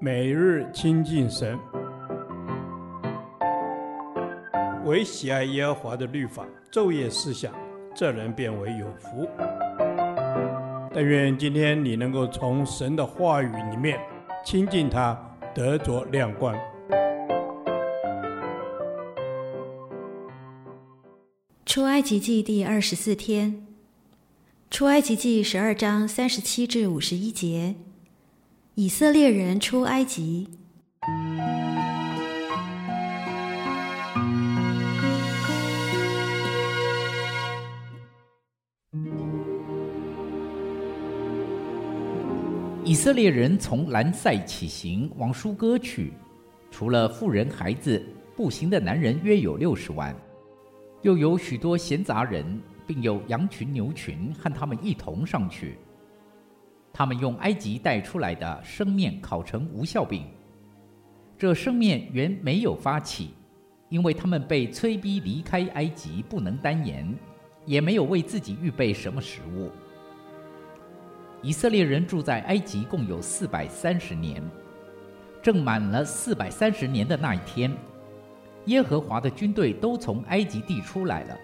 每日亲近神，唯喜爱耶和华的律法，昼夜思想，这人便为有福。但愿今天你能够从神的话语里面亲近他，得着亮光。出埃及记第二十四天，出埃及记十二章三十七至五十一节。以色列人出埃及。以色列人从兰塞起行，往舒歌去，除了妇人、孩子，步行的男人约有六十万，又有许多闲杂人，并有羊群、牛群，和他们一同上去。他们用埃及带出来的生面烤成无效饼。这生面原没有发起，因为他们被催逼离开埃及，不能单言，也没有为自己预备什么食物。以色列人住在埃及共有四百三十年，正满了四百三十年的那一天，耶和华的军队都从埃及地出来了。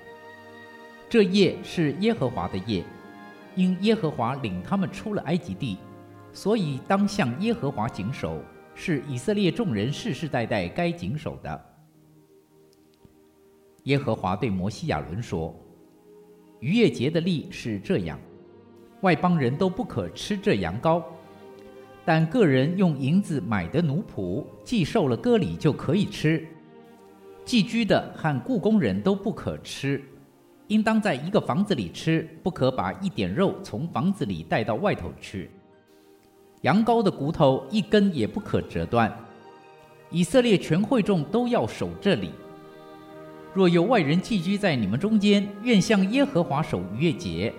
这夜是耶和华的夜。因耶和华领他们出了埃及地，所以当向耶和华谨守，是以色列众人世世代代该谨守的。耶和华对摩西亚伦说：“逾越节的例是这样，外邦人都不可吃这羊羔，但个人用银子买的奴仆，既受了割礼就可以吃。寄居的和雇工人都不可吃。”应当在一个房子里吃，不可把一点肉从房子里带到外头去。羊羔的骨头一根也不可折断。以色列全会众都要守这里。若有外人寄居在你们中间，愿向耶和华守逾越节，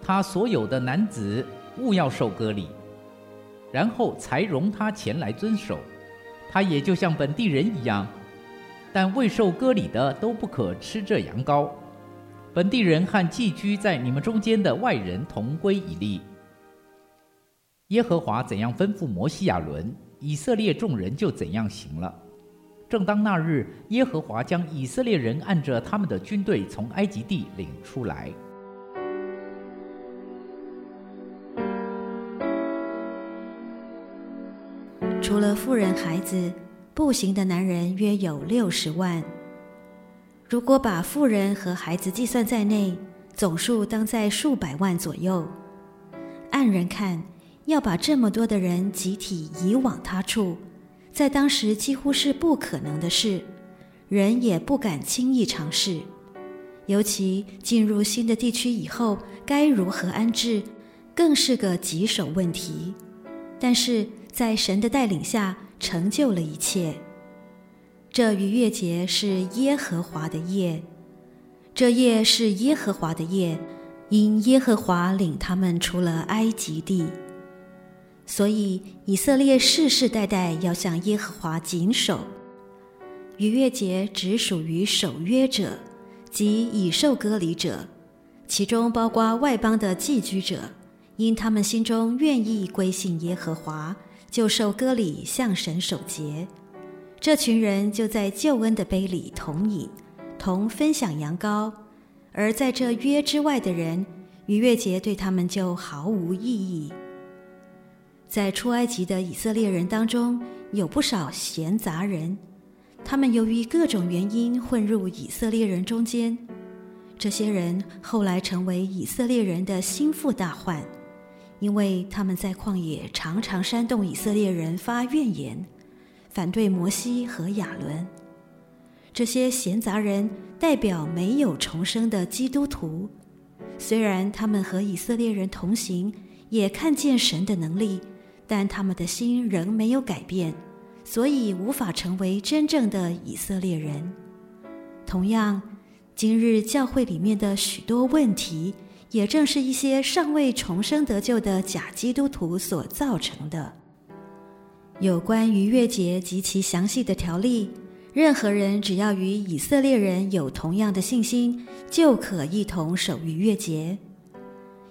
他所有的男子务要受割礼，然后才容他前来遵守。他也就像本地人一样，但未受割礼的都不可吃这羊羔。本地人和寄居在你们中间的外人同归一例。耶和华怎样吩咐摩西亚伦，以色列众人就怎样行了。正当那日，耶和华将以色列人按着他们的军队从埃及地领出来。除了妇人、孩子，步行的男人约有六十万。如果把富人和孩子计算在内，总数当在数百万左右。按人看，要把这么多的人集体移往他处，在当时几乎是不可能的事，人也不敢轻易尝试。尤其进入新的地区以后，该如何安置，更是个棘手问题。但是在神的带领下，成就了一切。这逾越节是耶和华的夜，这夜是耶和华的夜，因耶和华领他们出了埃及地，所以以色列世世代代要向耶和华谨守。逾越节只属于守约者，即已受割礼者，其中包括外邦的寄居者，因他们心中愿意归信耶和华，就受割礼向神守节。这群人就在救恩的杯里同饮，同分享羊羔；而在这约之外的人，逾越节对他们就毫无意义。在出埃及的以色列人当中，有不少闲杂人，他们由于各种原因混入以色列人中间。这些人后来成为以色列人的心腹大患，因为他们在旷野常常煽动以色列人发怨言。反对摩西和亚伦，这些闲杂人代表没有重生的基督徒。虽然他们和以色列人同行，也看见神的能力，但他们的心仍没有改变，所以无法成为真正的以色列人。同样，今日教会里面的许多问题，也正是一些尚未重生得救的假基督徒所造成的。有关逾越节及其详细的条例，任何人只要与以色列人有同样的信心，就可一同守逾越节。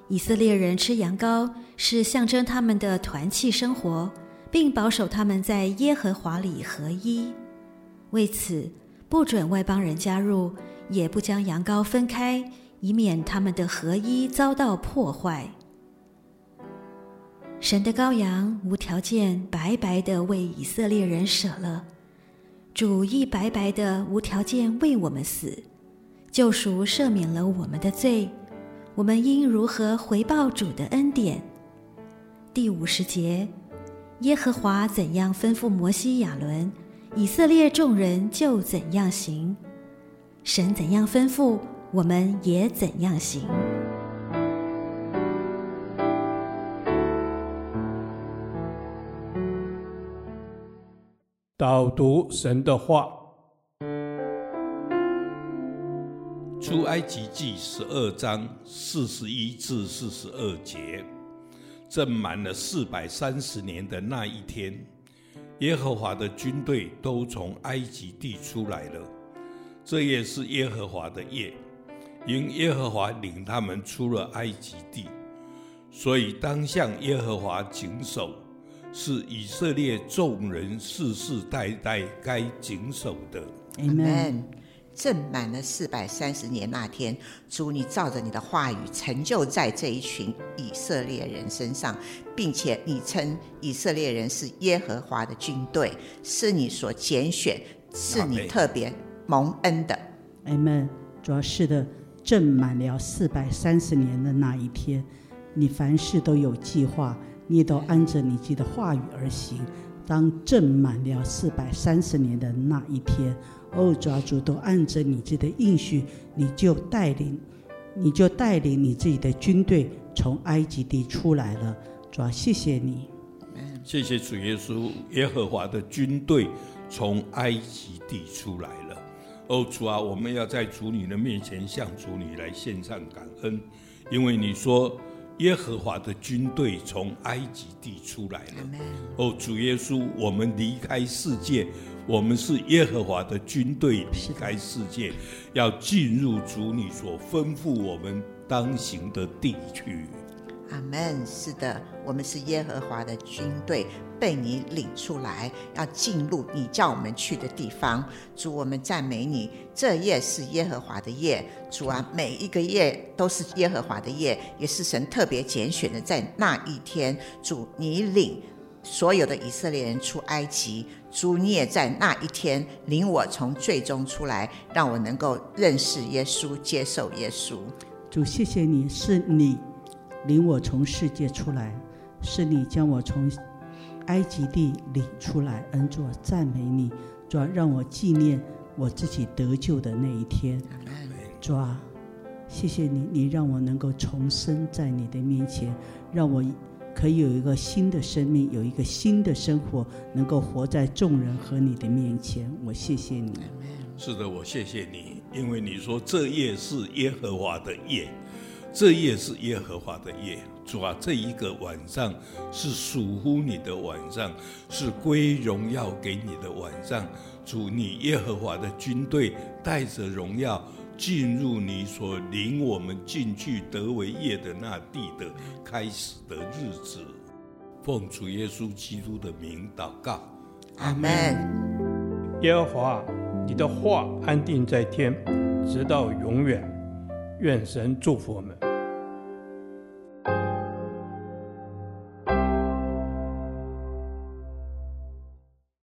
以色列人吃羊羔是象征他们的团契生活，并保守他们在耶和华里合一。为此，不准外邦人加入，也不将羊羔分开，以免他们的合一遭到破坏。神的羔羊无条件白白的为以色列人舍了，主亦白白的无条件为我们死，救赎赦免了我们的罪。我们应如何回报主的恩典？第五十节，耶和华怎样吩咐摩西亚伦，以色列众人就怎样行。神怎样吩咐，我们也怎样行。导读神的话。出埃及记十二章四十一至四十二节，正满了四百三十年的那一天，耶和华的军队都从埃及地出来了。这也是耶和华的夜，因耶和华领他们出了埃及地，所以当向耶和华谨守，是以色列众人世世代代该谨守的。Amen。正满了四百三十年那天，主，你照着你的话语成就在这一群以色列人身上，并且你称以色列人是耶和华的军队，是你所拣选，是你特别蒙恩的。阿门。主要是的，正满了四百三十年的那一天，你凡事都有计划，你都按着你自己的话语而行。当正满了四百三十年的那一天。哦，主啊，都按着你自己的应许，你就带领，你就带领你自己的军队从埃及地出来了。主啊，谢谢你，谢谢主耶稣，耶和华的军队从埃及地出来了。哦，主啊，我们要在主你的面前向主你来献上感恩，因为你说耶和华的军队从埃及地出来了。哦，主耶稣，我们离开世界。我们是耶和华的军队，离开世界，要进入主你所吩咐我们当行的地区。阿门。是的，我们是耶和华的军队，被你领出来，要进入你叫我们去的地方。主，我们赞美你。这夜是耶和华的夜，主啊，每一个夜都是耶和华的夜，也是神特别拣选的，在那一天，主你领。所有的以色列人出埃及，主你也在那一天领我从罪中出来，让我能够认识耶稣，接受耶稣。主，谢谢你，是你领我从世界出来，是你将我从埃及地领出来，恩主赞美你，主啊，让我纪念我自己得救的那一天。主，谢谢你，你让我能够重生在你的面前，让我。可以有一个新的生命，有一个新的生活，能够活在众人和你的面前。我谢谢你。是的，我谢谢你，因为你说这夜是耶和华的夜，这夜是耶和华的夜。主啊，这一个晚上是属乎你的晚上，是归荣耀给你的晚上。主，你耶和华的军队带着荣耀。进入你所领我们进去得为业的那地的开始的日子，奉主耶稣基督的名祷告，阿门。耶和华，你的话安定在天，直到永远。愿神祝福我们。